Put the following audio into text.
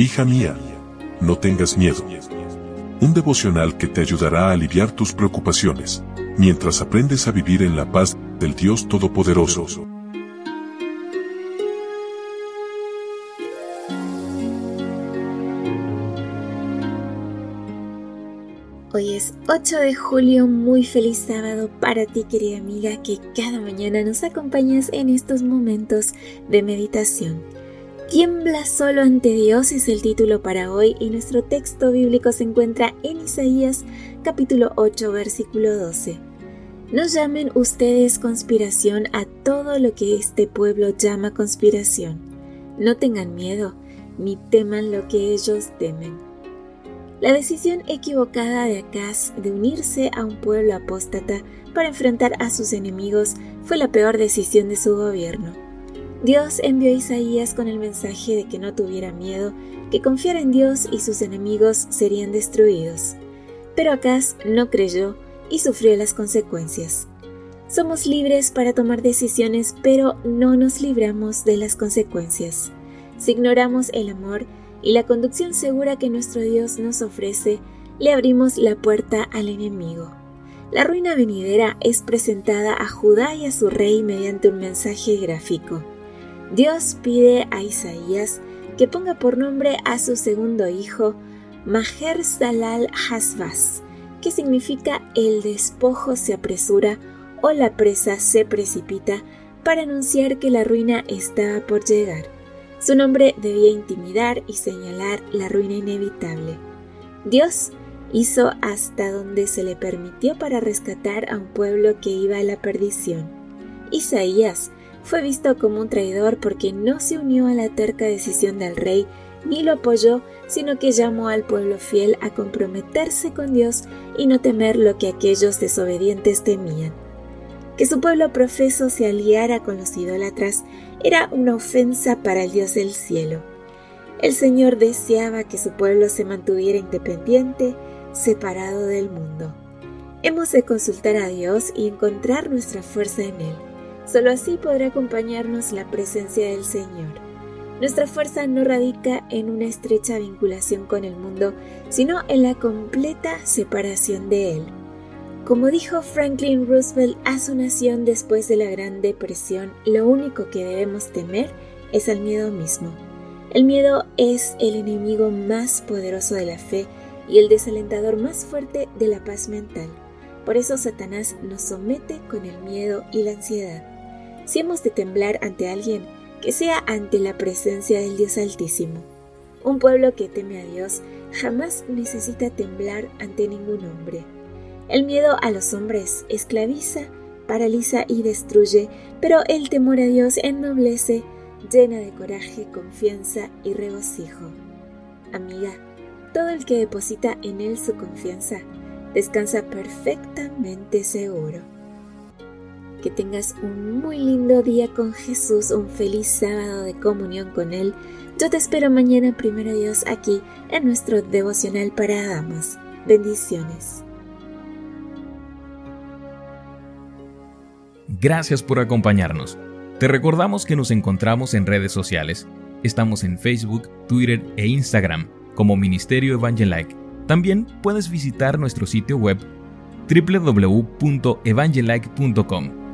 Hija mía, no tengas miedo. Un devocional que te ayudará a aliviar tus preocupaciones, mientras aprendes a vivir en la paz del Dios Todopoderoso. Hoy es 8 de julio, muy feliz sábado para ti querida amiga que cada mañana nos acompañas en estos momentos de meditación. Tiembla solo ante Dios es el título para hoy y nuestro texto bíblico se encuentra en Isaías capítulo 8 versículo 12. No llamen ustedes conspiración a todo lo que este pueblo llama conspiración. No tengan miedo, ni teman lo que ellos temen. La decisión equivocada de Acaz de unirse a un pueblo apóstata para enfrentar a sus enemigos fue la peor decisión de su gobierno. Dios envió a Isaías con el mensaje de que no tuviera miedo, que confiara en Dios y sus enemigos serían destruidos. Pero Acaz no creyó y sufrió las consecuencias. Somos libres para tomar decisiones, pero no nos libramos de las consecuencias. Si ignoramos el amor y la conducción segura que nuestro Dios nos ofrece, le abrimos la puerta al enemigo. La ruina venidera es presentada a Judá y a su rey mediante un mensaje gráfico. Dios pide a Isaías que ponga por nombre a su segundo hijo Maher Salal Hasbaz, que significa el despojo se apresura o la presa se precipita para anunciar que la ruina estaba por llegar. Su nombre debía intimidar y señalar la ruina inevitable. Dios hizo hasta donde se le permitió para rescatar a un pueblo que iba a la perdición. Isaías fue visto como un traidor porque no se unió a la terca decisión del rey ni lo apoyó, sino que llamó al pueblo fiel a comprometerse con Dios y no temer lo que aquellos desobedientes temían. Que su pueblo profeso se aliara con los idólatras era una ofensa para el Dios del cielo. El Señor deseaba que su pueblo se mantuviera independiente, separado del mundo. Hemos de consultar a Dios y encontrar nuestra fuerza en Él. Solo así podrá acompañarnos la presencia del Señor. Nuestra fuerza no radica en una estrecha vinculación con el mundo, sino en la completa separación de él. Como dijo Franklin Roosevelt a su nación después de la Gran Depresión, lo único que debemos temer es al miedo mismo. El miedo es el enemigo más poderoso de la fe y el desalentador más fuerte de la paz mental. Por eso Satanás nos somete con el miedo y la ansiedad. Si hemos de temblar ante alguien, que sea ante la presencia del Dios Altísimo. Un pueblo que teme a Dios jamás necesita temblar ante ningún hombre. El miedo a los hombres esclaviza, paraliza y destruye, pero el temor a Dios ennoblece, llena de coraje, confianza y regocijo. Amiga, todo el que deposita en Él su confianza descansa perfectamente seguro. Que tengas un muy lindo día con Jesús, un feliz sábado de comunión con Él. Yo te espero mañana, primero Dios, aquí en nuestro devocional para damas. Bendiciones. Gracias por acompañarnos. Te recordamos que nos encontramos en redes sociales. Estamos en Facebook, Twitter e Instagram como Ministerio Evangelike. También puedes visitar nuestro sitio web www.evangelike.com